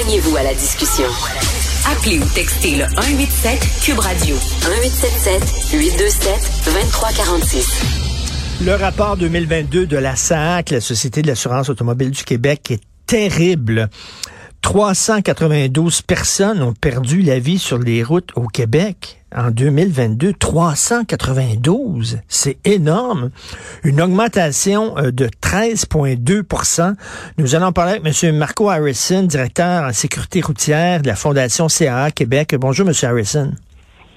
Joignez-vous à la discussion. Appelez ou textez le 187 Cube Radio 1877 827 2346. Le rapport 2022 de la SAC, la Société de l'assurance automobile du Québec, est terrible. 392 personnes ont perdu la vie sur les routes au Québec en 2022. 392, c'est énorme. Une augmentation euh, de 13,2% Nous allons parler avec M. Marco Harrison, directeur en sécurité routière de la Fondation CAA Québec. Bonjour, M. Harrison.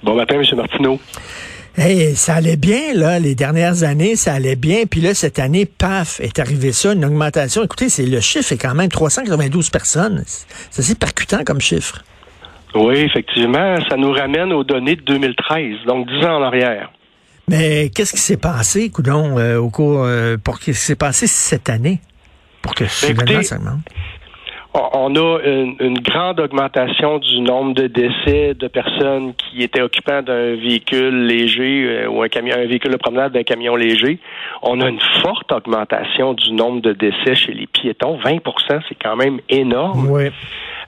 Bon matin, M. Martineau. Hey, ça allait bien, là, les dernières années, ça allait bien. Puis là, cette année, paf, est arrivé ça, une augmentation. Écoutez, c'est le chiffre est quand même 392 personnes. C'est assez percutant comme chiffre. Oui, effectivement, ça nous ramène aux données de 2013, donc 10 ans en arrière. Mais qu'est-ce qui s'est passé, Coudon, euh, au cours, euh, pour qu'est-ce qui s'est passé cette année? Pour que ben, ça augmente? On a une, grande augmentation du nombre de décès de personnes qui étaient occupants d'un véhicule léger euh, ou un camion, un véhicule de promenade d'un camion léger. On a une forte augmentation du nombre de décès chez les piétons. 20% c'est quand même énorme. Oui.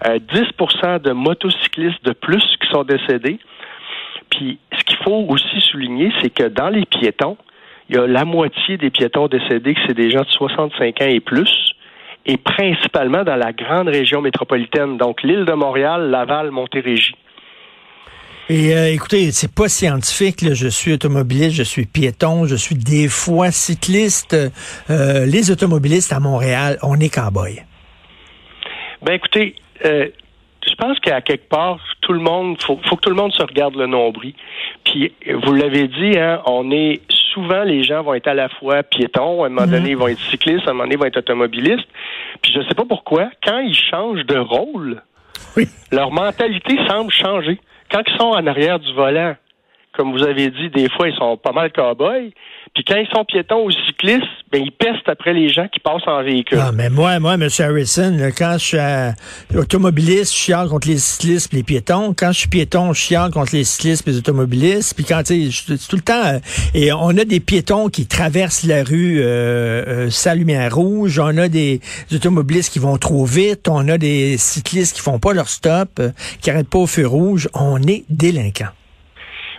10% euh, de motocyclistes de plus qui sont décédés. Puis, ce qu'il faut aussi souligner, c'est que dans les piétons, il y a la moitié des piétons décédés que c'est des gens de 65 ans et plus et principalement dans la grande région métropolitaine, donc l'île de Montréal, Laval, Montérégie. Et euh, écoutez, c'est pas scientifique. Je suis automobiliste, je suis piéton, je suis des fois cycliste. Euh, les automobilistes à Montréal, on est cow-boy. Ben écoutez, euh, je pense qu'à quelque part, tout le monde, faut, faut que tout le monde se regarde le nombril. Puis vous l'avez dit, hein, on est souvent les gens vont être à la fois piétons, à un moment donné, mhm. ils vont être cyclistes, à un moment donné, ils vont être automobilistes. Puis je ne sais pas pourquoi, quand ils changent de rôle, leur mentalité semble changer. Quand ils sont en arrière du volant, comme vous avez dit, des fois, ils sont pas mal cow-boys. Puis quand ils sont piétons ou cyclistes, ben ils pestent après les gens qui passent en véhicule. Ah, mais moi, moi, M. Harrison, quand je suis euh, automobiliste, je chiale contre les cyclistes et les piétons. Quand je suis piéton, je chiale contre les cyclistes et les automobilistes. Puis quand, tu sais, tout le temps... Euh, et on a des piétons qui traversent la rue euh, sa lumière rouge. On a des automobilistes qui vont trop vite. On a des cyclistes qui font pas leur stop, qui arrêtent pas au feu rouge. On est délinquants.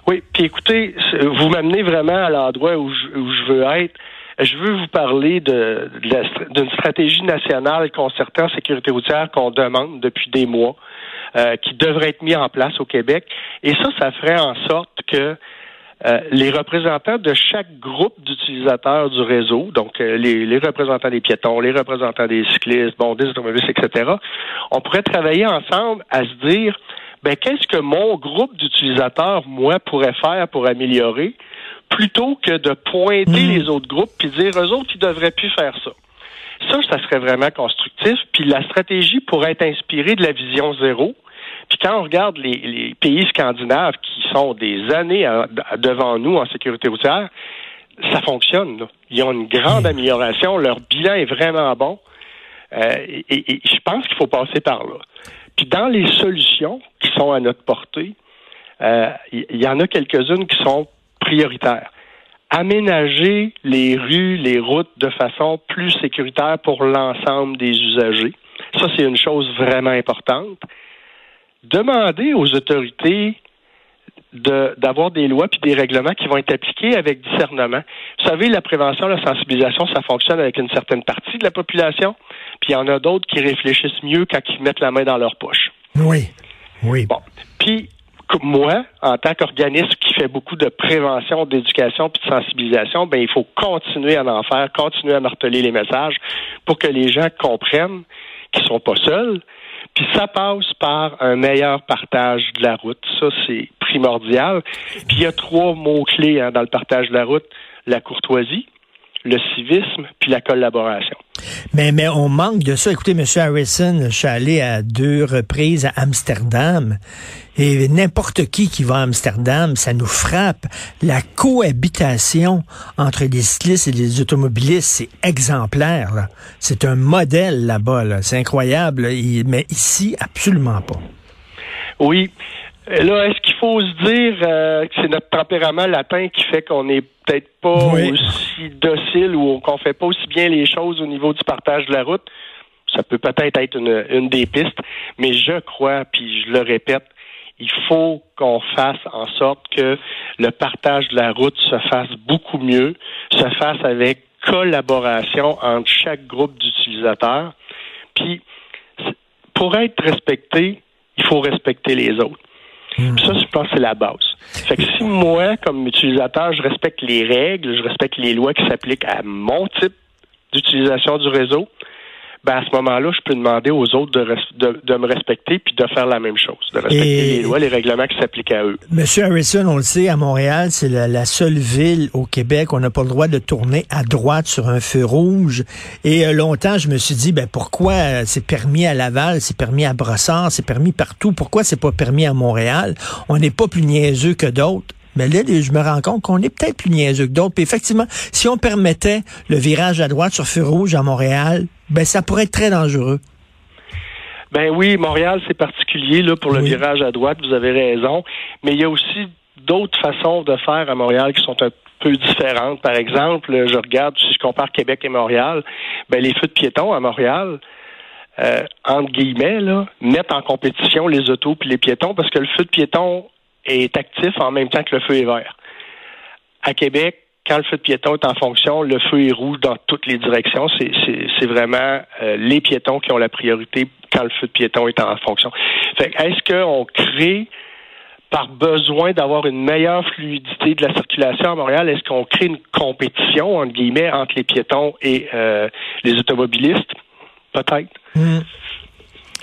Oui, puis écoutez, vous m'amenez vraiment à l'endroit où je, veux être. Je veux vous parler de, d'une stratégie nationale concertée en sécurité routière qu'on demande depuis des mois, euh, qui devrait être mise en place au Québec. Et ça, ça ferait en sorte que euh, les représentants de chaque groupe d'utilisateurs du réseau, donc euh, les, les, représentants des piétons, les représentants des cyclistes, bon, des automobilistes, etc., on pourrait travailler ensemble à se dire ben, qu'est-ce que mon groupe d'utilisateurs, moi, pourrait faire pour améliorer, plutôt que de pointer hmm. les autres groupes puis dire eux autres, ils devraient plus faire ça? Ça, ça serait vraiment constructif. Puis la stratégie pourrait être inspirée de la vision zéro. Puis quand on regarde les, pays scandinaves qui sont des années devant nous en sécurité routière, ça fonctionne. Ils ont une grande hmm. amélioration. Leur bilan est vraiment bon. Euh, et, je pense qu'il faut passer par là. Puis dans les solutions sont à notre portée, il euh, y, en a quelques-unes qui sont prioritaires. Aménager les rues, les routes de façon plus sécuritaire pour l'ensemble des usagers. Ça, c'est une chose vraiment importante. Demander aux autorités d'avoir des lois puis des règlements qui vont être appliqués avec discernement. Vous savez, la prévention, la sensibilisation, ça fonctionne avec une certaine partie de la population, puis il y en a d'autres qui réfléchissent mieux quand ils mettent la main dans leur poche. Oui, oui. Bon, puis moi, en tant qu'organisme qui fait beaucoup de prévention, d'éducation puis de sensibilisation, ben il faut continuer à en faire, continuer à marteler les messages pour que les gens comprennent qu'ils sont pas seuls, puis ça passe par un meilleur partage de la route. Ça, c'est primordial. Puis il y a trois mots-clés hein, dans le partage de la route. La courtoisie, le civisme, puis la collaboration. Mais, mais on manque de ça. Écoutez, M. Harrison, je suis allé à deux reprises à Amsterdam et n'importe qui qui va à Amsterdam, ça nous frappe. La cohabitation entre les cyclistes et les automobilistes, c'est exemplaire. C'est un modèle là-bas. C'est incroyable. Mais ici, absolument pas. Oui. Là, est-ce qu'il faut se dire euh, que c'est notre tempérament latin qui fait qu'on n'est peut-être pas aussi docile ou qu'on fait pas aussi bien les choses au niveau du partage de la route? Ça peut peut-être être une, une des pistes, mais je crois, puis je le répète, il faut qu'on fasse en sorte que le partage de la route se fasse beaucoup mieux, se fasse avec collaboration entre chaque groupe d'utilisateurs. Puis, pour être respecté, il faut respecter les autres. Hmm. Ça, je pense que c'est la base. Fait que si moi, comme utilisateur, je respecte les règles, je respecte les lois qui s'appliquent à mon type d'utilisation du réseau, ben à ce moment-là, je peux demander aux autres de, de, me respecter puis de faire la même chose, de respecter les lois, les règlements qui s'appliquent à eux. Monsieur Harrison, on le sait, à Montréal, c'est la, seule ville au Québec où on n'a pas le droit de tourner à droite sur un feu rouge. Et euh, longtemps, je me suis dit, ben pourquoi euh, c'est permis à Laval, c'est permis à Brossard, c'est permis partout, pourquoi c'est pas permis à Montréal? On n'est pas plus niaiseux que d'autres. Mais là, je me rends compte qu'on est peut-être plus niaiseux que d'autres. Puis effectivement, si on permettait le virage à droite sur feu rouge à Montréal, ben ça pourrait être très dangereux. Ben oui, Montréal, c'est particulier là, pour le virage à droite, vous avez raison. Mais il y a aussi d'autres façons de faire à Montréal qui sont un peu différentes. Par exemple, je regarde, si je compare Québec et Montréal, ben les feux de piétons à Montréal, euh, entre guillemets, là, mettent en compétition les autos puis les piétons parce que le feu de piéton est actif en même temps que le feu est vert. À Québec, quand le feu de piéton est en fonction, le feu est rouge dans toutes les directions. C'est vraiment euh, les piétons qui ont la priorité quand le feu de piéton est en fonction. est-ce qu'on crée par besoin d'avoir une meilleure fluidité de la circulation à Montréal, est-ce qu'on crée une compétition, entre les piétons et euh, les automobilistes? Peut-être. Hmm.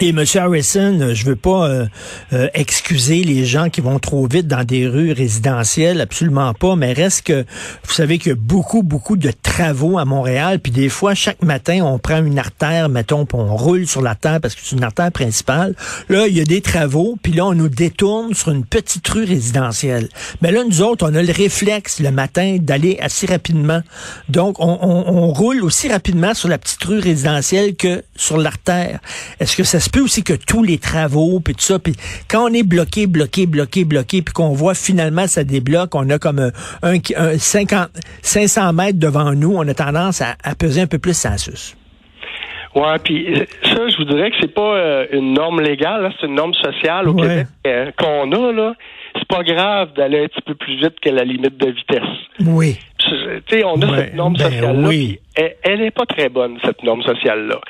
Et M. Harrison, je veux pas euh, euh, excuser les gens qui vont trop vite dans des rues résidentielles, absolument pas, mais reste que vous savez qu'il y a beaucoup, beaucoup de travaux à Montréal, puis des fois, chaque matin, on prend une artère, mettons, puis on roule sur la terre parce que c'est une artère principale. Là, il y a des travaux, puis là, on nous détourne sur une petite rue résidentielle. Mais là, nous autres, on a le réflexe le matin d'aller assez rapidement. Donc, on, on, on roule aussi rapidement sur la petite rue résidentielle que sur l'artère. Est-ce que ça se peut aussi que tous les travaux, puis tout ça, puis quand on est bloqué, bloqué, bloqué, bloqué, puis qu'on voit finalement ça débloque, on a comme un, 50, 500 mètres devant nous, on a tendance à, peser un peu plus sans sus. Ouais, puis euh, ça, je vous dirais que c'est pas euh, une norme légale, c'est une norme sociale au Québec euh, qu'on a là. C'est pas grave d'aller un petit peu plus vite que la limite de vitesse. Oui on a cette norme ben sociale-là. Elle n'est pas très bonne, cette norme sociale-là.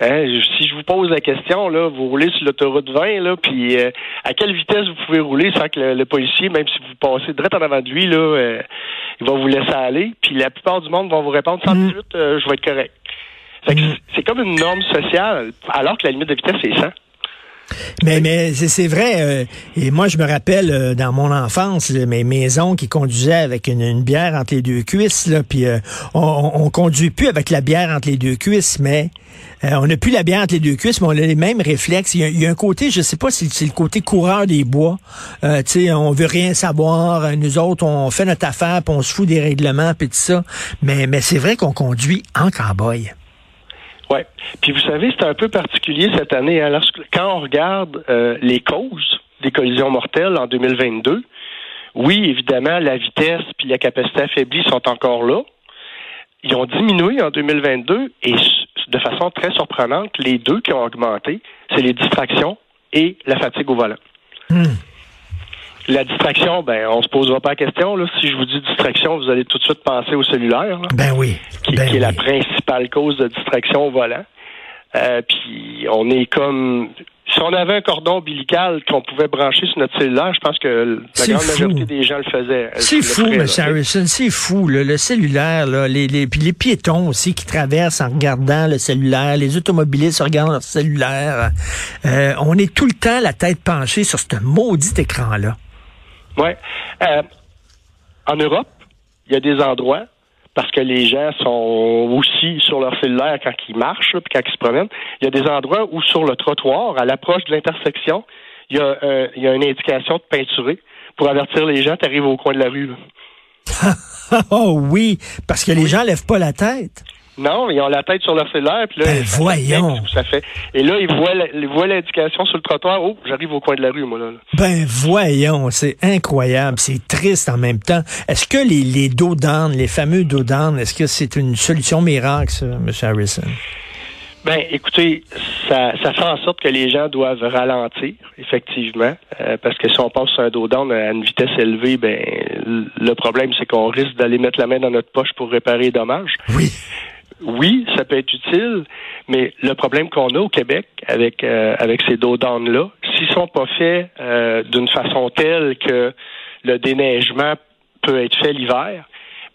Hein, si je vous pose la question, là, vous roulez sur l'autoroute 20, là, puis euh, à quelle vitesse vous pouvez rouler sans que le, policier, même si vous passez direct en avant de lui, là, euh, il va vous laisser aller. Puis la plupart du monde vont vous répondre 118, mm. euh, je vais être correct. Mm. C'est comme une norme sociale, alors que la limite de vitesse, c'est 100. Mais, mais c'est vrai. Euh, et moi, je me rappelle euh, dans mon enfance, mes maisons qui conduisaient avec une, bière entre les deux cuisses. Là, puis euh, on, on, conduit plus avec la bière entre les deux cuisses, mais on n'a plus la bière entre les deux cuisses, mais on a les mêmes réflexes. Il y a, un côté, je sais pas si c'est le côté coureur des bois. Euh, tu sais, on veut rien savoir. Nous autres, on fait notre affaire, puis on se fout des règlements, puis tout ça. Mais, mais c'est vrai qu'on conduit en cowboy. Oui. Puis vous savez, c'est un peu particulier cette année. Hein. quand on regarde euh, les causes des collisions mortelles en 2022, oui, évidemment, la vitesse puis la capacité affaiblie sont encore là. Ils ont diminué en 2022 et de façon très surprenante, les deux qui ont augmenté, c'est les distractions et la fatigue au volant. Hmm. La distraction, ben, on se posera pas la question. Là. Si je vous dis distraction, vous allez tout de suite penser au cellulaire. Ben oui. Qui, ben est la principale cause de distraction au volant. Euh, puis on est comme si on avait un cordon ombilical qu'on pouvait brancher sur notre cellulaire, je pense que la grande majorité des gens le faisaient. C'est fou, M. Harrison, c'est fou. le cellulaire, là, les, les, puis les piétons aussi qui traversent en regardant le cellulaire, les automobilistes regardant leur cellulaire. Euh, on est tout le temps la tête penchée sur ce maudit écran-là. Oui. Euh, en Europe, il y a des endroits parce que les gens sont aussi sur leur cellulaire quand ils marchent, puis quand ils se promènent. Il y a des endroits où sur le trottoir, à l'approche de l'intersection, il y, a, euh, il y a une indication de peinturée pour avertir les gens, tu arrives au coin de la rue. oh oui, parce que les gens lèvent pas la tête. Non, ils ont la tête sur leur cellulaire. Puis là, ben voyons. Ça fait. Et là, ils voient, l'indication sur le trottoir. Oh, j'arrive au coin de la rue, moi, là. Ben voyons, c'est incroyable. C'est triste en même temps. Est-ce que les, les dos les fameux dos est-ce que c'est une solution miracle, ça, M. Harrison? Ben, écoutez, ça, ça fait en sorte que les gens doivent ralentir, effectivement, euh, parce que si on passe sur un dos down à une vitesse élevée, ben, le problème, c'est qu'on risque d'aller mettre la main dans notre poche pour réparer les dommages. Oui. Oui, ça peut être utile, mais le problème qu'on a au Québec avec euh, avec ces dos là, s'ils sont pas faits euh, d'une façon telle que le déneigement peut être fait l'hiver,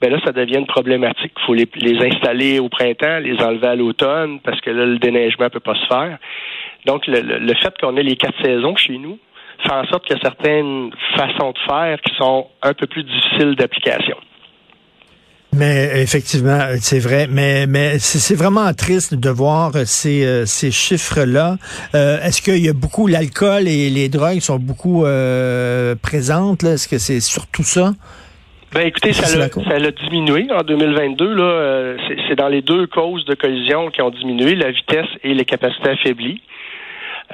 ben là, ça devient une problématique. Il faut les, les, installer au printemps, les enlever à l'automne, parce que là, le déneigement ne peut pas se faire. Donc, le, le fait qu'on ait les quatre saisons chez nous fait en sorte qu'il y a certaines façons de faire qui sont un peu plus difficiles d'application. Mais effectivement, c'est vrai. Mais mais c'est vraiment triste de voir ces, euh, ces chiffres-là. Euh, Est-ce qu'il y a beaucoup l'alcool et les drogues sont beaucoup euh, présentes Est-ce que c'est surtout ça? Ben écoutez, ça l'a, ça a diminué en 2022. Là, euh, c'est, dans les deux causes de collision qui ont diminué, la vitesse et les capacités affaiblies.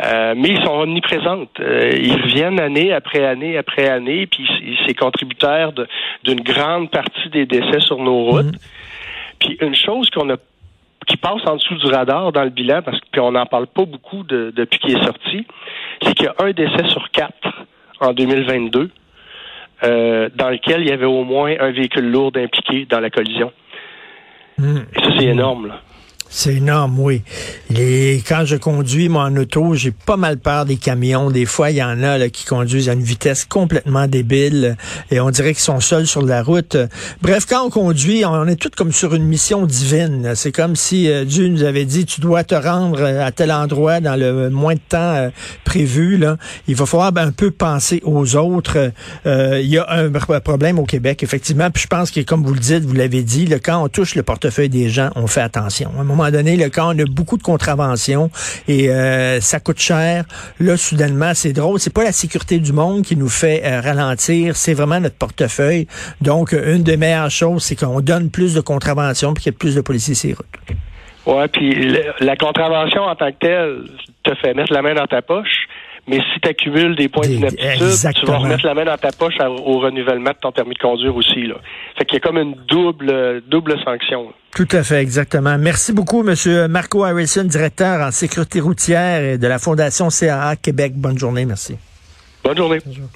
Euh, mais ils sont omniprésentes. Euh, ils reviennent année après année après année, puis c'est contributeurs d'une grande partie des décès sur nos routes. Mhm. Puis une chose qu'on a qui passe en dessous du radar dans le bilan, parce que on n'en parle pas beaucoup de, depuis qu'il est sorti, c'est qu'il y a un décès sur quatre en 2022 euh, dans lequel il y avait au moins un véhicule lourd impliqué dans la collision. Mhm. Et ça, c'est énorme. Là. C'est énorme, oui. Les, quand je conduis mon auto, j'ai pas mal peur des camions. Des fois, il y en a là, qui conduisent à une vitesse complètement débile et on dirait qu'ils sont seuls sur la route. Bref, quand on conduit, on est tous comme sur une mission divine. C'est comme si euh, Dieu nous avait dit, tu dois te rendre à tel endroit dans le moins de temps euh, prévu. Là. Il va falloir ben, un peu penser aux autres. Euh, il y a un problème au Québec, effectivement. Puis je pense que, comme vous le dites, vous l'avez dit, là, quand on touche le portefeuille des gens, on fait attention moment donné, le on a beaucoup de contraventions et euh, ça coûte cher, là, soudainement, c'est drôle. C'est pas la sécurité du monde qui nous fait euh, ralentir, c'est vraiment notre portefeuille. Donc, une des meilleures choses, c'est qu'on donne plus de contraventions pour qu'il y ait plus de policiers sur les routes. Ouais, puis la contravention en tant que telle te fait mettre la main dans ta poche. Mais si tu accumules des points d'inaptitude, tu vas remettre la main dans ta poche au renouvellement de ton permis de conduire aussi. Là. Fait qu'il y a comme une double double sanction. Tout à fait, exactement. Merci beaucoup, Monsieur Marco Harrison, directeur en sécurité routière de la Fondation CAA Québec. Bonne journée, merci. Bonne journée. Bonjour.